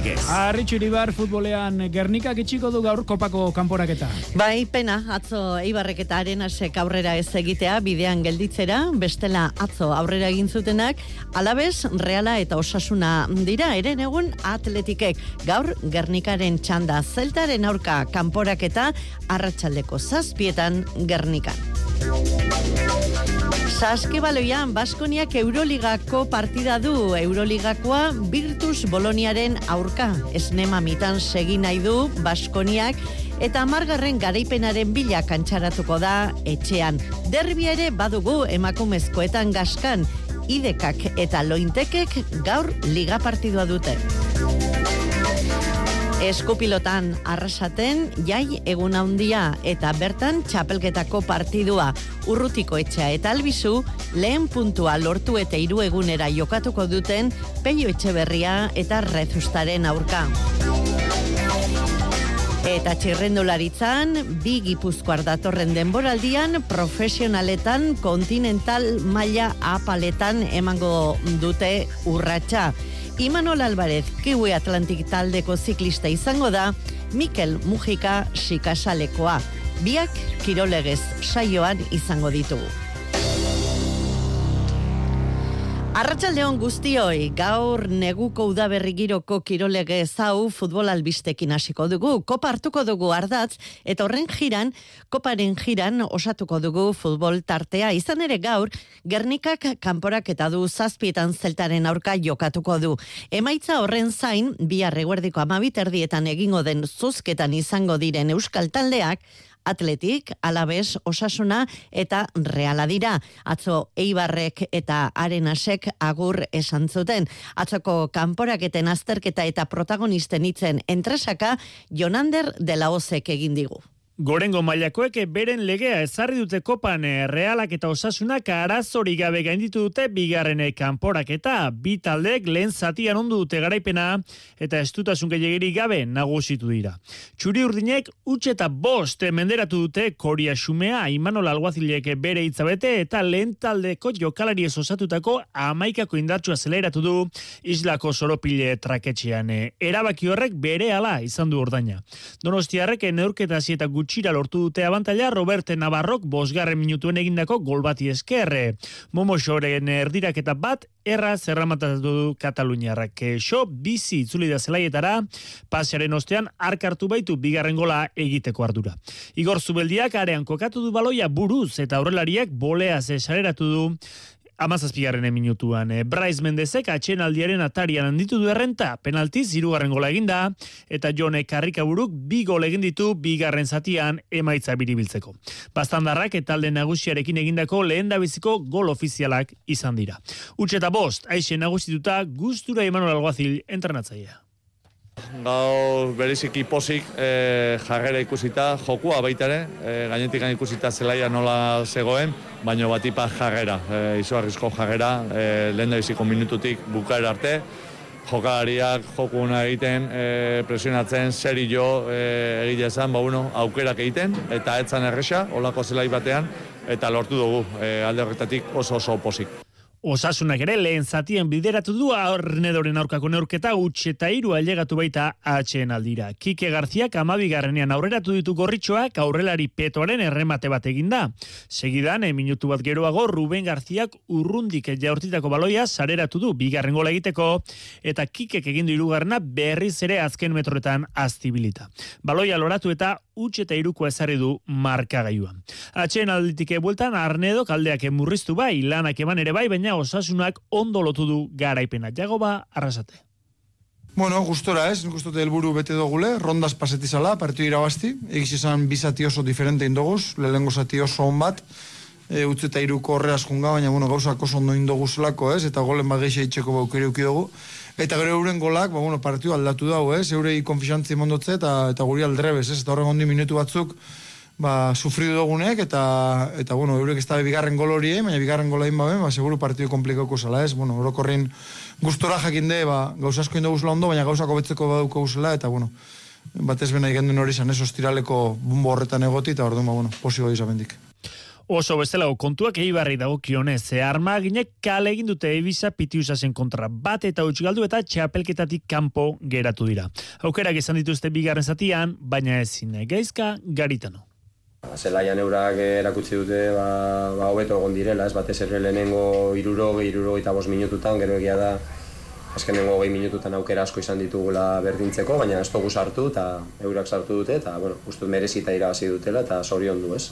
Legez. Arritxu Iribar futbolean Gernikak itxiko du gaur kopako kanporaketa. Bai, pena, atzo Eibarrek eta Arenasek aurrera ez egitea bidean gelditzera, bestela atzo aurrera egin zutenak, alabez, reala eta osasuna dira, eren egun atletikek gaur Gernikaren txanda zeltaren aurka kanporaketa arratsaldeko zazpietan Gernikan. Saskibaloian, Baskoniak Euroligako partida du. Euroligakoa Virtus Boloniaren aurka. Esnema mitan segi nahi du Baskoniak eta amargarren garaipenaren bila kantxaratuko da etxean. Derbia ere badugu emakumezkoetan gaskan. Idekak eta lointekek gaur liga partidua dute. Eskupilotan arrasaten, jai egun handia eta bertan txapelketako partidua urrutiko etxea eta albizu lehen puntua lortu eta hiru egunera jokatuko duten peio etxeberria eta rezustaren aurka. Eta txirrendularitzan, bi gipuzkoar datorren denboraldian, profesionaletan, kontinental maila apaletan emango dute urratsa. Imanol Alvarez, Kiwi Atlantik taldeko ziklista izango da, Mikel Mujika Sikasalekoa. Biak kirolegez saioan izango ditugu. Arratxaldeon guztioi, gaur neguko udaberri giroko kirolege zau futbol albistekin hasiko dugu. Kopa hartuko dugu ardatz, eta horren jiran, koparen jiran osatuko dugu futbol tartea. Izan ere gaur, Gernikak kanporak eta du zazpietan zeltaren aurka jokatuko du. Emaitza horren zain, bi arreguerdiko amabiterdietan egingo den zuzketan izango diren euskal taldeak, Atletik, Alabez, Osasuna eta Reala dira. Atzo Eibarrek eta Arenasek agur esan zuten. Atzoko kanporaketen azterketa eta protagonisten hitzen entresaka Jonander de la Osek egin digu. Gorengo mailakoek beren legea ezarri dute kopan eh, realak eta osasunak arazori gabe gainditu dute bigarren kanporak eta bi taldeek lehen zatian ondu dute garaipena eta estutasun gehiagiri gabe nagusitu dira. Txuri urdinek utxe eta bost menderatu dute koria xumea Imanol Alguazilek bere hitzabete eta lehen taldeko jokalari osatutako amaikako indartsua zeleratu du islako soropile traketxean. Erabaki horrek bere ala izan du ordaina. Donostiarrek neurketa eta gutxi gutxira lortu dute abantaila Roberte Navarrok bosgarren minutuen egindako gol bati eskerre. Momo Xoren erdirak eta bat erra zerramatatu du Kataluniarrak. Xo bizi itzuli da zelaietara, pasearen ostean arkartu baitu bigarren gola egiteko ardura. Igor Zubeldiak arean kokatu du baloia buruz eta aurrelariak bolea zesaleratu du amazazpigarren minutuan. E, Bryce Mendezek atxen aldiaren atarian handitu du errenta, penalti zirugarren gola eginda, eta Jone Karrikaburuk bi gol egin ditu bigarren zatian emaitza biribiltzeko. Bastandarrak eta alde nagusiarekin egindako lehen biziko gol ofizialak izan dira. Utsi eta bost, aixe nagusituta gustura Emanuel Alguazil entrenatzaia. Gau beriziki pozik e, jarrera ikusita, jokua baita ere, e, gainetik ikusita zelaia nola zegoen, baino batipa jarrera, e, izugarrizko jarrera, e, lehen biziko minututik bukaera arte, jokalariak jokuna egiten, e, presionatzen, seri jo e, egite esan, ba, uno, aukerak egiten, eta etzan erresa, olako zelai batean, eta lortu dugu e, alde horretatik oso oso pozik. Osasunak ere lehen zatien bideratu du arnedoren aurkako neurketa utxe eta iru ailegatu baita atxeen aldira. Kike Garziak amabigarrenean aurreratu ditu gorritxoak aurrelari petoaren erremate bat eginda. Segidan, minutu bat geroago, Ruben Garziak urrundik jaurtitako baloia sareratu du bigarren gola egiteko eta Kikek egindu irugarna berriz ere azken metroetan aztibilita. Baloia loratu eta utxe eta iruko ezarri du markagaiuan. Atxeen alditike bueltan, arnedo kaldeak emurriztu bai, lanak eman ere bai, baina osasunak ondo lotu du garaipena. Jago ba, arrasate. Bueno, gustora ez, nik ustote helburu bete dogule, rondas pasetizala, partidu irabazti, egiz izan bizati oso diferente indoguz, lehengo zati oso on bat, e, utzi eta iruko horreaz junga, baina bueno, gauzak oso ondo indoguzlako ez, eta golen bageixe itxeko baukere dugu. Eta gero euren golak, ba, bueno, partidu aldatu dago ez, eurei konfixantzi mondotze eta, eta guri aldrebez ez, eta horren ondi minutu batzuk, ba, sufridu dugunek, eta, eta bueno, eurek ez da bigarren gol hori, baina bigarren gola babe, ba, seguru partidu komplikauko zela, ez? Bueno, orokorrin gustora jakinde, ba, gauza asko indogu ondo, baina gauzako betzeko baduko guzela, eta, bueno, batez bena igenduen hori zan, ez, ostiraleko bumbo horretan egoti, eta orduan, ba, bueno, posio izan bendik. Oso bestelago kontuak eibarri dago kionez, ze armaginek kale egin dute ebisa pitiusasen kontra bat eta huts galdu eta txapelketatik kanpo geratu dira. Aukerak izan dituzte bigarren zatian, baina ezin geizka garitano. Zelaian eurak erakutsi dute ba, ba hobeto egon direla, ez batez ere lehenengo irurogei, irurogei eta bost minututan, gero egia da azkenengo hogei minututan aukera asko izan ditugula berdintzeko, baina ez dugu sartu eta eurak sartu dute, eta bueno, uste merezita irabazi dutela eta zorion du ez.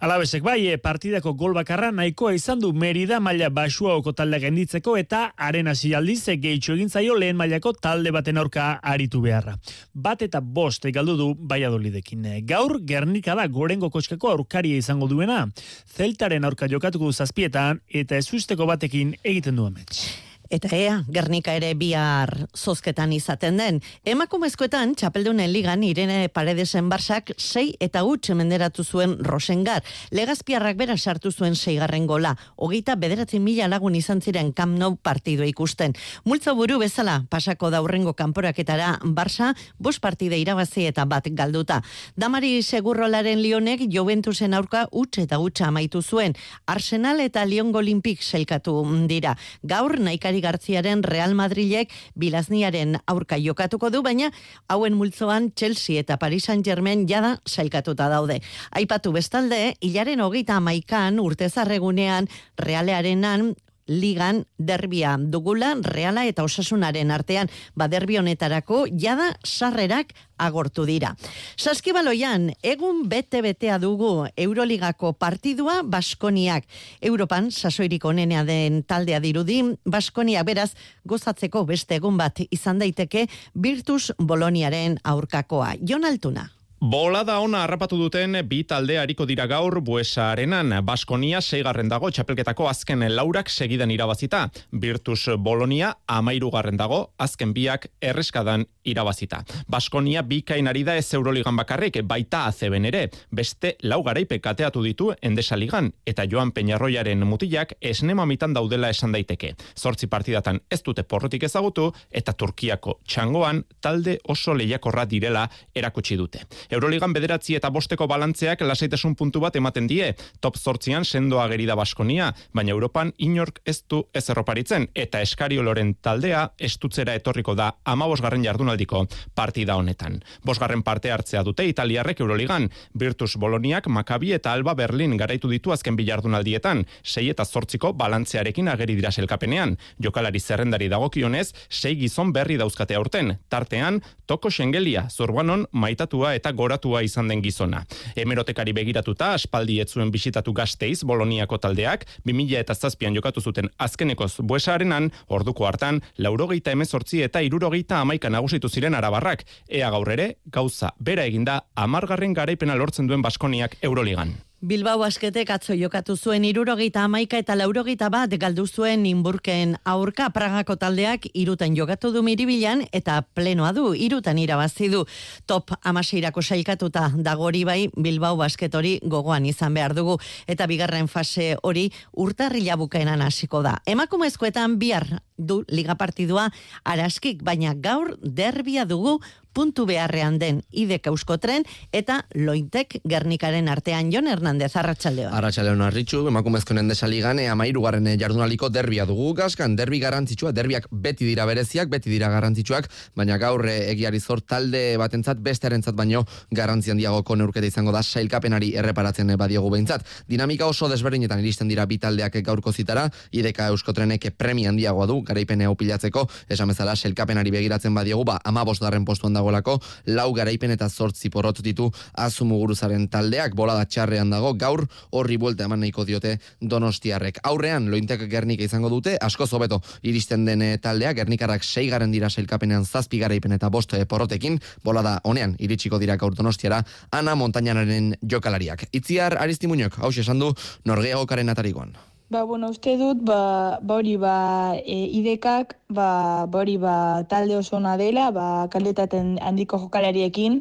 Alabesek bai, e, partidako gol bakarra nahikoa izan du Merida maila basuaoko talde genditzeko eta haren hasi aldiz e, gehitxo egin zaio lehen mailako talde baten aurka aritu beharra. Bat eta bost galdu du Baiadolidekin. E, gaur Gernika da gorengo kotxkako aurkaria izango duena. Zeltaren aurka jokatuko zazpietan eta ezusteko batekin egiten du amets. Eta ea, Gernika ere bihar zozketan izaten den. Emakumezkoetan, txapeldunen ligan, Irene Paredesen barsak, sei eta utxe menderatu zuen Rosengar. Legazpiarrak bera sartu zuen seigarren gola. Hogeita bederatzen mila lagun izan ziren Camp Nou partidu ikusten. Multzo buru bezala, pasako daurrengo kanporaketara Barsa, bos partide irabazi eta bat galduta. Damari Segurrolaren Lionek Juventusen aurka utxe eta utxa amaitu zuen. Arsenal eta Lyon Olimpik selkatu dira. Gaur, naikari Gartziaren Real Madrilek bilazniaren aurka jokatuko du, baina hauen multzoan Chelsea eta Paris Saint-Germain jada sailkatuta daude. Aipatu bestalde, hilaren hogeita amaikan urtezarregunean Realearenan ligan derbia dugula reala eta osasunaren artean ba derbi honetarako jada sarrerak agortu dira. Saskibaloian egun bete betea dugu Euroligako partidua Baskoniak. Europan sasoirik onenea den taldea dirudi Baskonia beraz gozatzeko beste egun bat izan daiteke Virtus Boloniaren aurkakoa. Jon Altuna. Bola da ona harrapatu duten bi talde hariko dira gaur Buesa Arenan. Baskonia seigarren dago txapelketako azken laurak segidan irabazita. Virtus Bolonia amairu garren dago azken biak erreskadan irabazita. Baskonia bikain ari da ez Euroligan bakarrik, baita azeben ere. Beste lau garaipe kateatu ditu endesaligan eta Joan Peñarroiaren mutilak esnema mitan daudela esan daiteke. Zortzi partidatan ez dute porrotik ezagutu eta Turkiako txangoan talde oso lehiakorra direla erakutsi dute. Euroligan bederatzi eta bosteko balantzeak lasaitasun puntu bat ematen die, top zortzian sendoa gerida Baskonia, baina Europan inork ez du ez erroparitzen, eta eskarioloren taldea estutzera etorriko da ama bosgarren jardunaldiko partida honetan. Bosgarren parte hartzea dute Italiarrek Euroligan, Virtus Boloniak, Makabi eta Alba Berlin garaitu ditu azken bilardunaldietan, sei eta zortziko balantzearekin ageri dira selkapenean. Jokalari zerrendari dagokionez, sei gizon berri dauzkate aurten, tartean, toko xengelia, zurbanon, maitatua eta goratua izan den gizona. Hemerotekari begiratuta aspaldi etzuen bisitatu gazteiz Boloniako taldeak, 2000 eta zazpian jokatu zuten azkenekoz buesarenan, orduko hartan, laurogeita emezortzi eta irurogeita amaika nagusitu ziren arabarrak. Ea gaur ere, gauza, bera eginda, amargarren garaipena lortzen duen Baskoniak Euroligan. Bilbao asketek atzo jokatu zuen irurogeita amaika eta laurogeita bat galdu zuen inburken aurka. Pragako taldeak iruten jokatu du miribilan eta plenoa du irutan irabazi du. Top amaseirako sailkatuta dagori bai Bilbao basket hori gogoan izan behar dugu. Eta bigarren fase hori urtarrila bukaenan hasiko da. Emakumezkoetan bihar du liga partidua araskik baina gaur derbia dugu puntu beharrean den idek euskotren eta lointek gernikaren artean Jon Hernandez Arratxaldeon. Arratxaldeon arritxu, emakumezkoen desaligan, ea mairu garren jardunaliko derbia dugu gazkan, derbi garantzitsua, derbiak beti dira bereziak, beti dira garantzitsuak, baina gaur eh, egiari zor talde batentzat, bestearentzat baino garantzian diagoko neurketa izango da sailkapenari erreparatzen badiogu behintzat. Dinamika oso desberdinetan iristen dira bi taldeak gaurko zitara, ideka euskotrenek premian diagoa du, garaipene opilatzeko, esan bezala sailkapenari begiratzen badiogu, ba, ama bosgarren postuan dagolako, lau garaipen eta zortzi porrot ditu azumuguruzaren taldeak, bolada txarrean dago, gaur horri buelta eman nahiko diote donostiarrek. Aurrean, lointek gernika izango dute, asko zobeto iristen den taldeak, gernikarrak seigaren dira sailkapenean zazpi garaipen eta boste porrotekin, bolada honean iritsiko dira gaur donostiara, ana montañanaren jokalariak. Itziar Aristimuñok, hau esan du, norgeagokaren atarikoan. Ba, bueno, uste dut, ba, ba hori, ba, e, idekak, ba, ba hori, ba, talde oso ona dela, ba, kaldetaten handiko jokalariekin.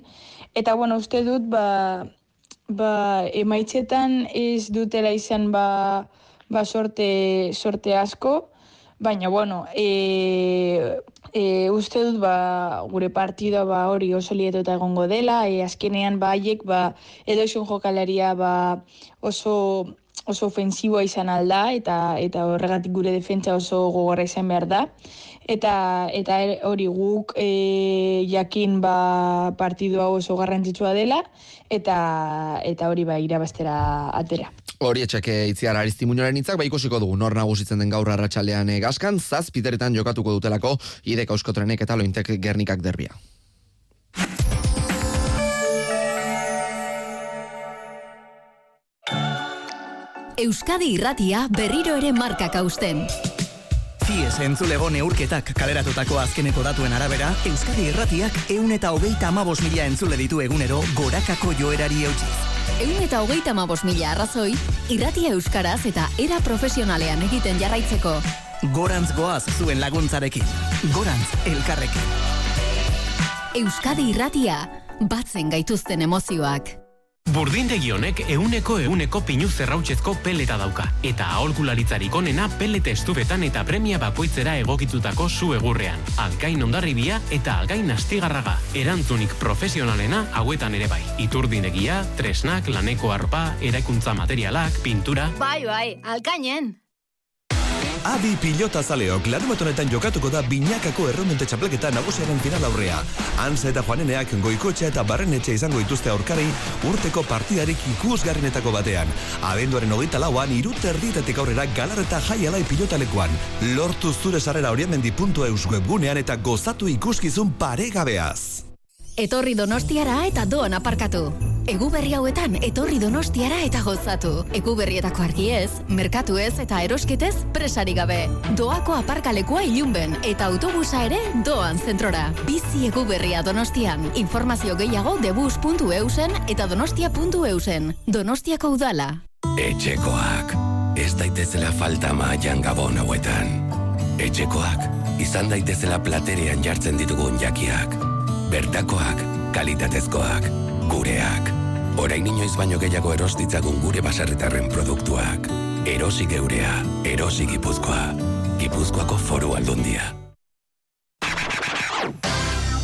Eta, bueno, uste dut, ba, ba, emaitzetan ez dutela izan, ba, ba sorte, sorte asko, Baina, bueno, e, e, uste dut ba, gure partida ba, hori oso lietuta egongo dela, e, azkenean ba, haiek ba, edo esun jokalaria ba, oso oso ofensiboa izan alda eta eta horregatik gure defentsa oso gogorra izan behar da eta eta hori guk e, jakin ba partidu hau oso garrantzitsua dela eta eta hori ba irabastera atera. Hori etxeke itziar aristimuñoren hitzak, ba ikusiko dugu nor nagusitzen den gaur arratsaldean eh, gaskan, zazpiteretan jokatuko dutelako ideka euskotrenek eta lointek gernikak derbia. Euskadi irratia berriro ere markak hausten. Fies entzulego neurketak kaleratutako azkeneko datuen arabera, Euskadi irratiak eun eta hogeita amabos mila entzule ditu egunero gorakako joerari eutxiz. Eun eta hogeita amabos mila arrazoi, irratia euskaraz eta era profesionalean egiten jarraitzeko. Gorantz goaz zuen laguntzarekin. Gorantz elkarrekin. Euskadi irratia, batzen gaituzten emozioak. Burdindegi honek euneko euneko pinu zerrautzezko peleta dauka. Eta aholkularitzarik onena pelete estubetan eta premia bakoitzera egokitutako zu egurrean. Alkain ondarribia eta algain astigarraga. Erantzunik profesionalena hauetan ere bai. Iturdinegia, tresnak, laneko arpa, eraikuntza materialak, pintura... Bai, bai, alkainen. Adi pilota zaleok larumat honetan jokatuko da binakako erromente txapleketa nagusiaren final aurrea. Anza eta Juaneneak goikotxa eta barrenetxe izango dituzte aurkarei urteko partidarik ikusgarrinetako batean. Abenduaren hogeita lauan irut erditetik aurrera galar eta jaialai pilotalekuan. Lortu zure sarrera horiamendi.eus webgunean eta gozatu ikuskizun paregabeaz. Etorri donostiara eta doan aparkatu. Egu berri hauetan etorri donostiara eta gozatu. Egu berrietako argiez, merkatu ez eta erosketez presari gabe. Doako aparkalekua ilunben eta autobusa ere doan zentrora. Bizi egu berria donostian. Informazio gehiago debus.eusen eta donostia.eusen. Donostiako udala. Etxekoak, ez daitezela falta maian gabon hauetan. Etxekoak, izan daitezela platerean jartzen ditugun jakiak. Bertakoak, kalitatezkoak, gureak. Orain inoiz baino gehiago eros ditzagun gure baserritarren produktuak. Erosi geurea, erosi gipuzkoa. Gipuzkoako foru aldundia.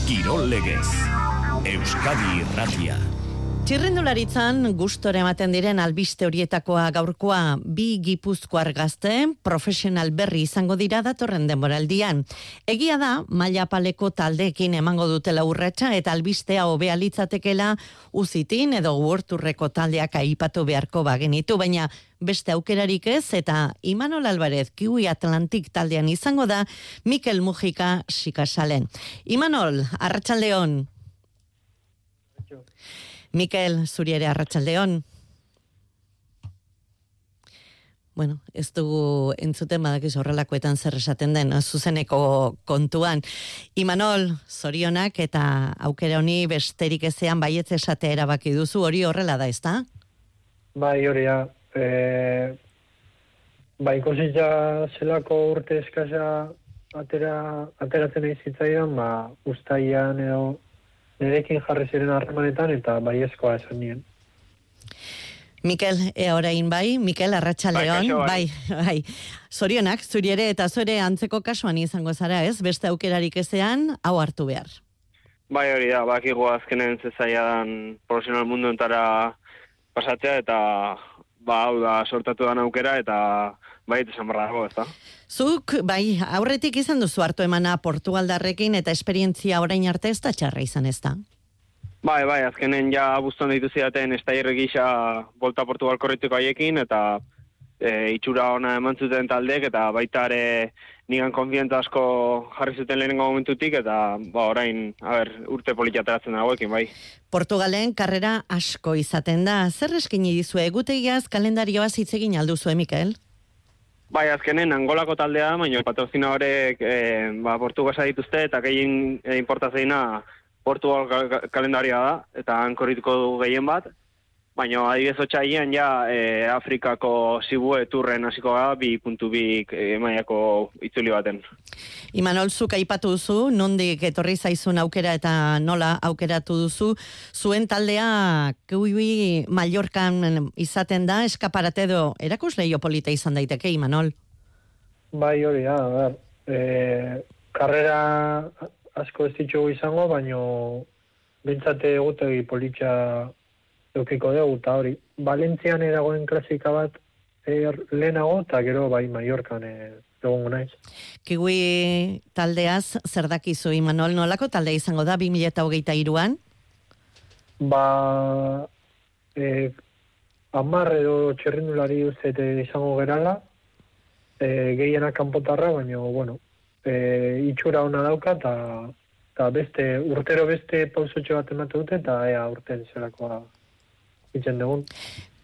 Kirol legez. Euskadi irratia. Txirrindularitzan gustore ematen diren albiste horietakoa gaurkoa bi gipuzkoar gazte profesional berri izango dira datorren denboraldian. Egia da, maila paleko taldeekin emango dutela urratsa eta albistea hobea litzatekela uzitin edo uorturreko taldeak aipatu beharko bagenitu, baina beste aukerarik ez eta Imanol Alvarez Kiwi Atlantik taldean izango da Mikel Mujika Sikasalen. Imanol, Arratsaldeon. Mikel, zuri ere arratsaldeon. Bueno, ez dugu entzuten badakiz horrelakoetan zer esaten den, zuzeneko kontuan. Imanol, zorionak eta aukera honi besterik ezean baietz esate erabaki duzu, hori horrela da, ezta? Bai, hori da. E, bai, ikusitza zelako urte eskasa atera, ateratzen nahi zitzaidan, ba, ustaian edo nirekin jarri ziren harremanetan eta baiezkoa esan nien. Mikel, e, orain bai, Mikel Arratxaldeon, Bai, bai, bai. Zorionak, zuri ere eta zure antzeko kasuan izango zara, ez? Beste aukerarik ezean, hau hartu behar. Bai hori da, bakigu azkenen zezaia dan profesional mundu entara pasatzea eta ba hau da sortatu dan aukera eta bai esan barra dago, ezta? Zuk, bai, aurretik izan duzu hartu emana Portugaldarrekin eta esperientzia orain arte ez da txarra izan ez da? Bai, bai, azkenen ja abuztuan ditu zidaten estairre gisa Volta Portugal korritiko haiekin eta e, itxura ona eman zuten taldek eta baita ere nigan konfienta asko jarri zuten lehenengo momentutik eta ba orain, a ber, urte politia ateratzen dagoekin, bai. Portugalen karrera asko izaten da. Zer eskini dizu egutegiaz kalendarioa hitz egin alduzu, eh, Mikel? Bai, azkenen angolako taldea, baina patrozina horrek e, ba, portugasa dituzte eta gehien e, importazeina Portugal ka- kalendaria da, eta han korrituko du gehien bat, baina adibidez otxaian ja e, Afrikako zibue turren hasiko gara, bi puntu bi e, mailako itzuli baten. Imanol, zuk aipatu duzu, nondik etorri zaizun aukera eta nola aukeratu duzu, zuen taldea kiwi Mallorcan izaten da, eskaparate edo erakus leio polita izan daiteke, Imanol? Bai, hori da, a ber, e, karrera asko ez ditugu izango, baino bentsate egutegi politxa eukiko dugu, eta hori, Valentzian dagoen klasika bat er, lehenago, eta gero bai Mallorcan e, egongo naiz. Kiwi taldeaz, zer dakizu, Imanol, nolako talde izango da 2008an? Ba, e, amar edo txerrindulari uzete izango gerala, e, gehienak kanpotarra, baina, bueno, e, itxura ona dauka, eta beste, urtero beste pausotxo bat emate dute, eta ea urten zerakoa itzen dugun.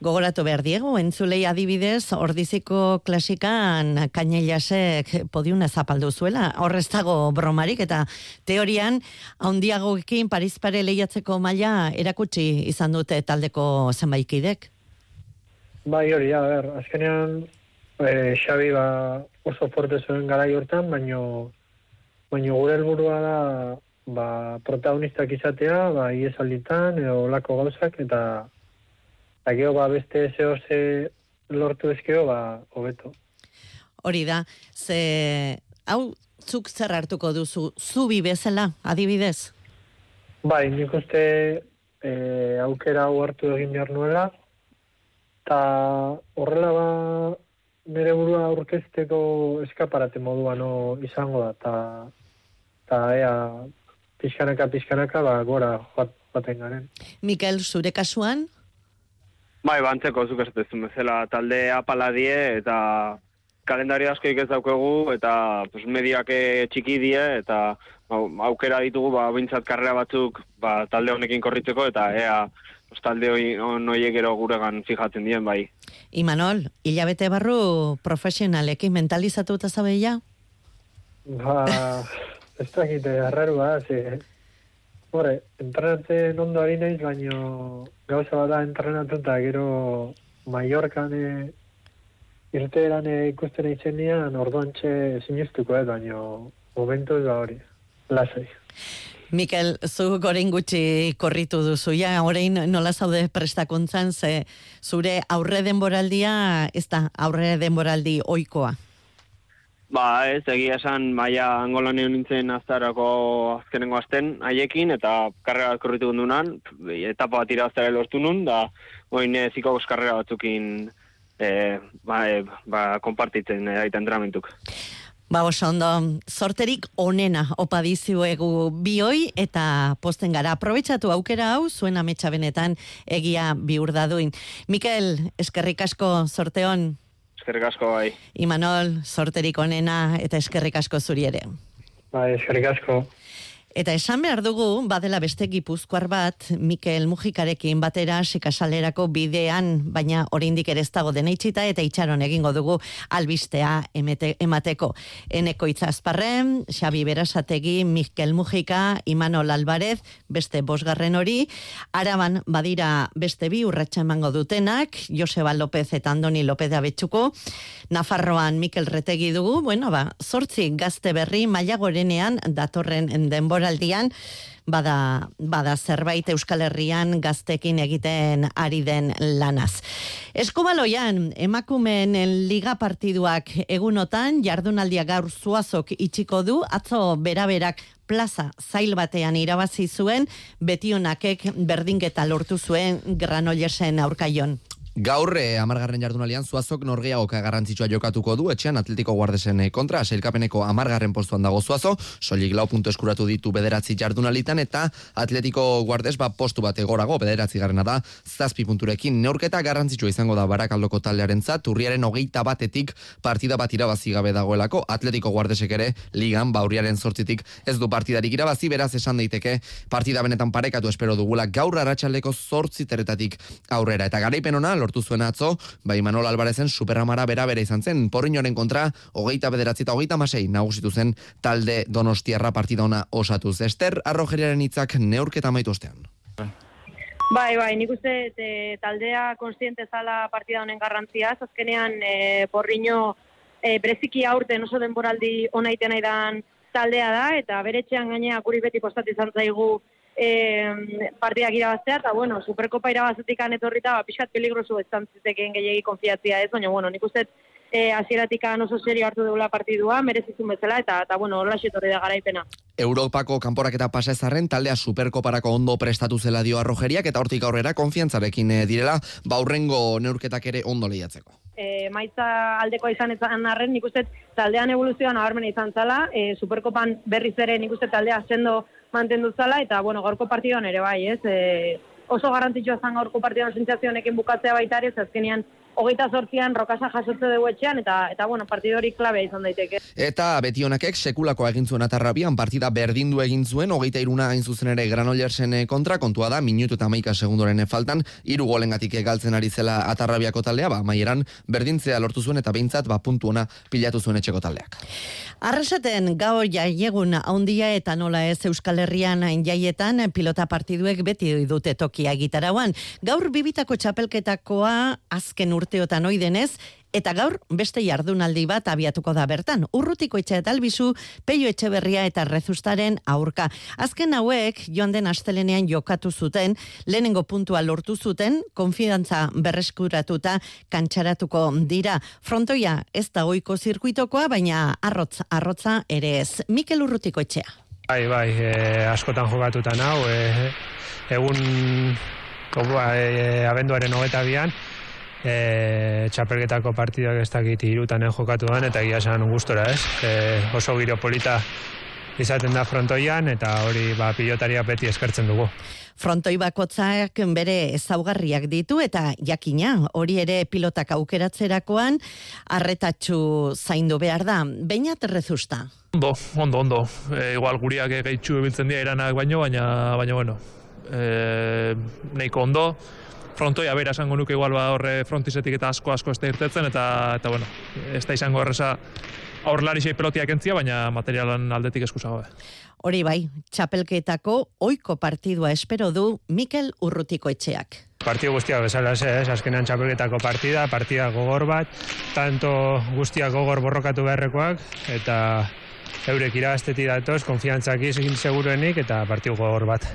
Gogoratu behar diego, entzulei adibidez, ordiziko klasikan kaineiasek podiuna zapaldu zuela, horrez dago bromarik, eta teorian, haundiagoekin Paris pare lehiatzeko maila erakutsi izan dute taldeko zenbaikidek. Bai, hori, a ber, azkenean, e, Xabi ba, oso forte zuen gara hortan, baino, baino gure helburua da ba, protagonistak izatea, ba, iesalditan, edo lako gauzak, eta eta gero ba, beste zeo ze lortu ezkeo, ba, hobeto. Hori da, ze, hau, zuk zer hartuko duzu, zubi bezala, adibidez? Bai, nik uste e, aukera hau hartu egin behar nuela, eta horrela ba, nire burua aurkezteko eskaparate modua no izango da, eta eta ea pixkanaka, pixkanaka, ba, gora joat, baten garen. Mikel, zure kasuan? Bai, bantzeko zuk esatezun bezala talde apala die eta kalendario asko ez daukegu eta pues, mediak txiki die eta au, aukera ditugu ba, bintzat karrera batzuk ba, talde honekin korritzeko eta ea pues, talde noiek gero guregan fijatzen dien bai. Imanol, hilabete barru profesionalekin mentalizatu eta zabeia? Ba, ez da egite, arrarua, ze, Hore, entrenatzen ondo ari naiz, baino gauza bada entrenatu eta gero Mallorcan e, irteeran e, ikusten eitzen nian, orduan txe sinistuko, eh, baino momentu da hori, lasai. Mikel, zu gorein gutxi korritu duzu, ja, orain nola zaude prestakuntzan, ze zure aurre denboraldia, ez da aurre denboraldi oikoa. Ba, ez, egia esan, maia angolan nintzen aztarako azkenengo azten haiekin, eta karrera bat korritu gundunan, etapa bat iraztara lortu nun, da, oin e, zikogos karrera batzukin e, ba, e, ba, kompartitzen e, aita entramentuk. Ba, oso ondo, sorterik onena opa dizuegu bioi eta posten gara. Aprobetsatu aukera hau, zuen ametsa benetan egia biurdaduin. Mikel, eskerrik asko sorteon. Eskerrik asko bai. Imanol, sorterik onena eta eskerrik asko zuri ere. Bai, eskerrik asko. Eta esan behar dugu, badela beste gipuzkoar bat, Mikel Mujikarekin batera sekasalerako bidean, baina oraindik ere ez dago deneitxita eta itxaron egingo dugu albistea emete, emateko. Eneko itzazparren, Xabi Berasategi, Mikel Mujika, Imanol Alvarez, beste bosgarren hori, araban badira beste bi urratxa emango dutenak, Joseba López eta Andoni López Abetxuko, Nafarroan Mikel Retegi dugu, bueno, ba, sortzi gazte berri, maia gorenean, datorren denboraldian, bada, bada zerbait Euskal Herrian gaztekin egiten ari den lanaz. Eskubaloian, emakumen liga partiduak egunotan, jardunaldia gaur zuazok itxiko du, atzo beraberak plaza zail batean irabazi zuen, betionakek berdinketa lortu zuen granollesen aurkaion. Gaur, eh, amargarren jardunalian, zuazok norgeagoka garrantzitsua jokatuko du, etxean Atletico Guardesen eh, kontra, sailkapeneko amargarren postuan dago zuazo, solik lau puntu eskuratu ditu bederatzi jardunalitan, eta Atletico Guardes ba postu bat egorago, bederatzi garrena da, zazpi punturekin, neurketa garrantzitsua izango da barakaldoko taldearen zat, urriaren hogeita batetik partida bat irabazi gabe dagoelako, Atletico Guardesek ere, ligan, bauriaren sortzitik ez du partidarik irabazi, beraz esan daiteke, partida benetan parekatu espero dugula, gaur arratsaldeko zortzi teretatik aurrera, eta garaipen ona, lortu zuen atzo, bai Manol Albarezen superamara bera bera izan zen, porriñoren kontra, hogeita bederatzi eta hogeita masei nagusitu zen talde donostiarra partida ona osatuz. Ester, arrojeriaren hitzak neurketa maitu ostean. Bai, bai, nik uste e, taldea konstiente zala partida honen garrantzia, azkenean e, porriño e, breziki aurten oso denboraldi onaiten aidan taldea da, eta beretxean gainea guri beti kostatu izan zaigu e, partidak irabaztea, eta bueno, superkopa irabazetik etorrita, ba, pixkat peligrosu ez zantziteken gehiagi konfiatzia ez, baina bueno, nik uste e, azieratikan oso serio hartu dugula partidua, merezizun bezala, eta, eta bueno, horla etorri da garaipena. Europako kanporaketa pasa ezarren taldea superkoparako ondo prestatu zela dio arrojeriak eta hortik aurrera konfiantzarekin eh, direla baurrengo neurketak ere ondo lehiatzeko. E, maitza aldekoa izan ezan arren, nik uste taldean evoluzioan nabarmena izan zala, e, superkopan berriz ere nik uste taldea sendo mantendu zala, eta bueno, gaurko partidoan ere bai, ez? E, oso garrantzitsua zan gaurko partidoan sentsazionekin bukatzea baita ere, ez azkenian hogeita sortzian rokasa jasotze dugu etxean, eta, eta bueno, partido hori klabea izan daiteke. Eta beti honakek sekulako egin zuen atarrabian partida berdindu egin zuen, hogeita iruna hain zuzen ere Granollersen eh, kontra, kontua da, minutu eta maika segundoren eh, faltan, iru golengatik galtzen ari zela atarrabiako taldea, ba, maieran berdintzea lortu zuen eta behintzat, ba, puntu ona pilatu zuen etxeko taldeak. Arrasaten gau jaiegun haundia eta nola ez Euskal Herrian jaietan pilota partiduek beti dute tokia gitarauan. Gaur bibitako txapelketakoa azken urteotan oidenez, Eta gaur beste jardunaldi bat abiatuko da bertan. Urrutiko etxe eta albizu, peio etxe berria eta rezustaren aurka. Azken hauek, joan den astelenean jokatu zuten, lehenengo puntua lortu zuten, konfidantza berreskuratuta kantxaratuko dira. Frontoia ez da goiko zirkuitokoa, baina arrotz, arrotza ere ez. Mikel Urrutiko etxea. Bai, bai, e, askotan jokatuta nau, e, egun e, abenduaren hogeta bian, e, txapelgetako partidak ez dakit irutan jokatu den, eta egia esan gustora ez. E, oso giro polita izaten da frontoian, eta hori ba, pilotaria beti eskertzen dugu. Frontoi bakotzak bere ezaugarriak ditu eta jakina hori ere pilotak aukeratzerakoan arretatxu zaindu behar da. Baina terrezusta. Ondo, ondo, ondo. E, igual guriak gaitxu biltzen dira iranak baino, baina, baina bueno, e, nahiko ondo frontoia bera esango nuke igual ba horre frontisetik eta asko asko ez da irtetzen eta eta bueno, ez da izango erresa aurlari sei pelotiak entzia, baina materialan aldetik eskusago. Hori bai, txapelketako oiko partidua espero du Mikel Urrutiko etxeak. Partido guztia bezala ez, ez, azkenean txapelketako partida, partida gogor bat, tanto guztia gogor borrokatu beharrekoak, eta eurek irabazteti datoz, konfiantzak izin seguruenik, eta partidu gogor bat.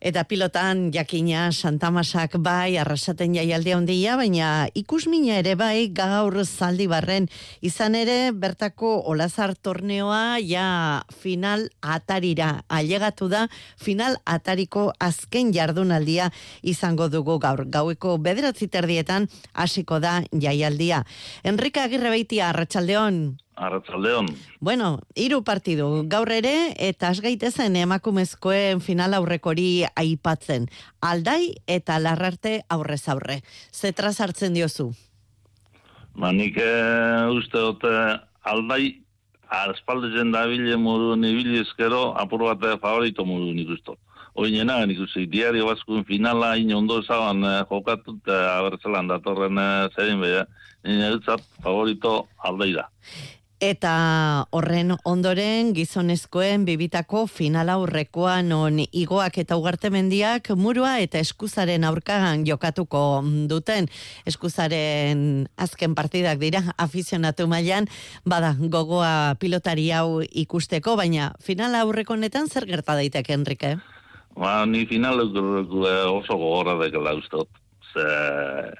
Eta pilotan jakina Santamasak bai arrasaten jaialdi handia, baina ikusmina ere bai gaur zaldi barren. Izan ere bertako olazar torneoa ja final atarira ailegatu da, final atariko azken jardunaldia izango dugu gaur. Gaueko bederatzi terdietan hasiko da jaialdia. Enrika Agirrebeitia, Arratxaldeon. Arratzaldeon. Bueno, hiru partidu gaur ere eta asgaitezen emakumezkoen final aurrekori aipatzen. Aldai eta larrarte aurrez aurre. Zetra sartzen diozu? Ba, nik e, uste dut eh, aldai espaldezen da bile modu nibili ezkero apur bat favorito modu nik uste. Oinena, nik uste, diario baskun finala ino ondo ezaban e, jokatut e, abertzelan datorren e, zerin beha. Nina favorito aldai da. Eta horren ondoren gizonezkoen bibitako finala aurrekoa non igoak eta ugartemendiak murua eta eskuzaren aurkagan jokatuko duten. Eskuzaren azken partidak dira afizionatu mailan bada gogoa pilotari hau ikusteko, baina finala aurreko netan zer gerta daiteke, Enrique? Ba, ni final oso gogorra dekela ustot. Ze,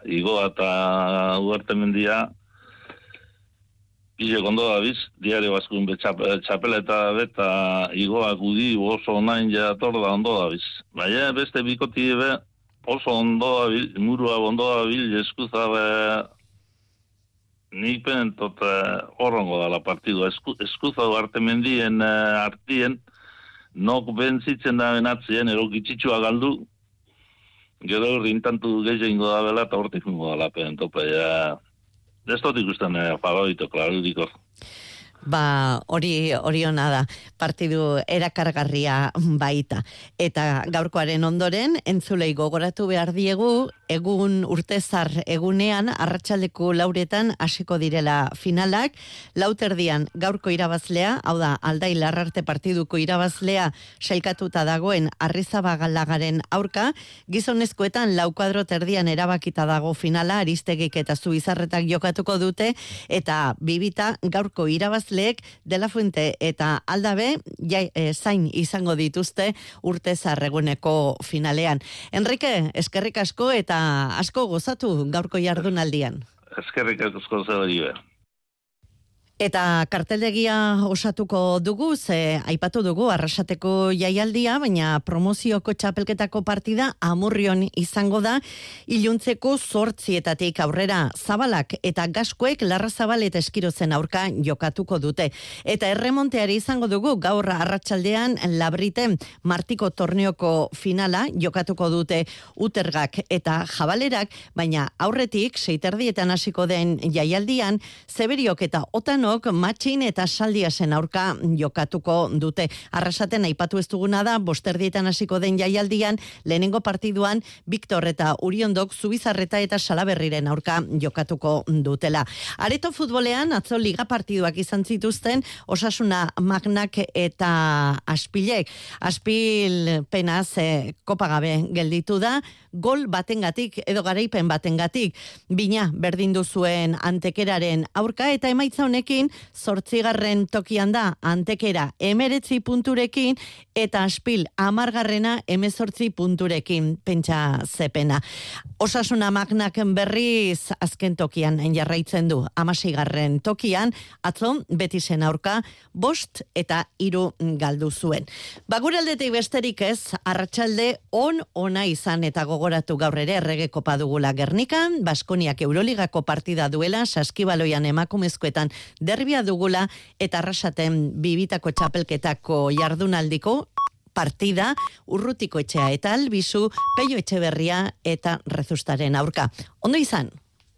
igoa eta ugartemendia Ile kondo da biz, diario baskun be txapeleta beta igoa gudi oso onain ja da ondo da biz. Baina beste bikoti be oso ondo da biz, murua ondo da biz, eskuza be nik penentot horrongo da la partidu. Esku, eskuza arte mendien uh, artien, nok benzitzen da benatzien, erokitxitsua galdu, gero rintantu gehiago da bela eta hortik da la penentope, ja... Ez dut ikusten eh, favorito, dikor. Ba, hori hori ona da. Partidu erakargarria baita. Eta gaurkoaren ondoren entzulei gogoratu behar diegu egun urtezar egunean arratsaldeko lauretan hasiko direla finalak. Lauterdian gaurko irabazlea, hau da, aldai larrarte partiduko irabazlea sailkatuta dagoen arrizabagalagaren aurka, gizonezkoetan lau kuadro terdian erabakita dago finala, aristegik eta zuizarretak jokatuko dute, eta bibita gaurko irabaz idazleek dela fuente eta aldabe jai, e, zain izango dituzte urte zarreguneko finalean. Enrique, eskerrik asko eta asko gozatu gaurko jardunaldian. Eskerrik asko zela Eta karteldegia osatuko dugu, ze aipatu dugu arrasateko jaialdia, baina promozioko txapelketako partida amurrion izango da, iluntzeko sortzietatik aurrera zabalak eta gaskoek larra zabal eta eskirozen aurka jokatuko dute. Eta erremonteari izango dugu gaur arratsaldean labrite martiko torneoko finala jokatuko dute utergak eta jabalerak, baina aurretik seiterdietan hasiko den jaialdian, zeberiok eta otano Bilbainok matxin eta saldiasen aurka jokatuko dute. Arrasaten aipatu ez duguna da, bosterdietan hasiko den jaialdian, lehenengo partiduan, Viktor eta Uriondok zubizarreta eta salaberriren aurka jokatuko dutela. Areto futbolean, atzo liga partiduak izan zituzten, osasuna magnak eta aspilek. Aspil penaz eh, kopagabe gelditu da, gol batengatik edo garaipen batengatik bina berdin zuen antekeraren aurka eta emaitza honekin zortzigarren tokian da antekera emeretzi punturekin eta aspil amargarrena emezortzi punturekin pentsa zepena. Osasuna magnak berriz azken tokian jarraitzen du amasigarren tokian atzon betisen aurka bost eta iru galdu zuen. Baguraldetik besterik ez, arratsalde on ona izan eta gogoratu gaur ere errege kopa dugula Gernikan, Baskoniak Euroligako partida duela, saskibaloian emakumezkoetan derbia dugula eta arrasaten bibitako txapelketako jardunaldiko partida urrutiko etxea eta albizu peio etxe berria eta rezustaren aurka. Ondo izan?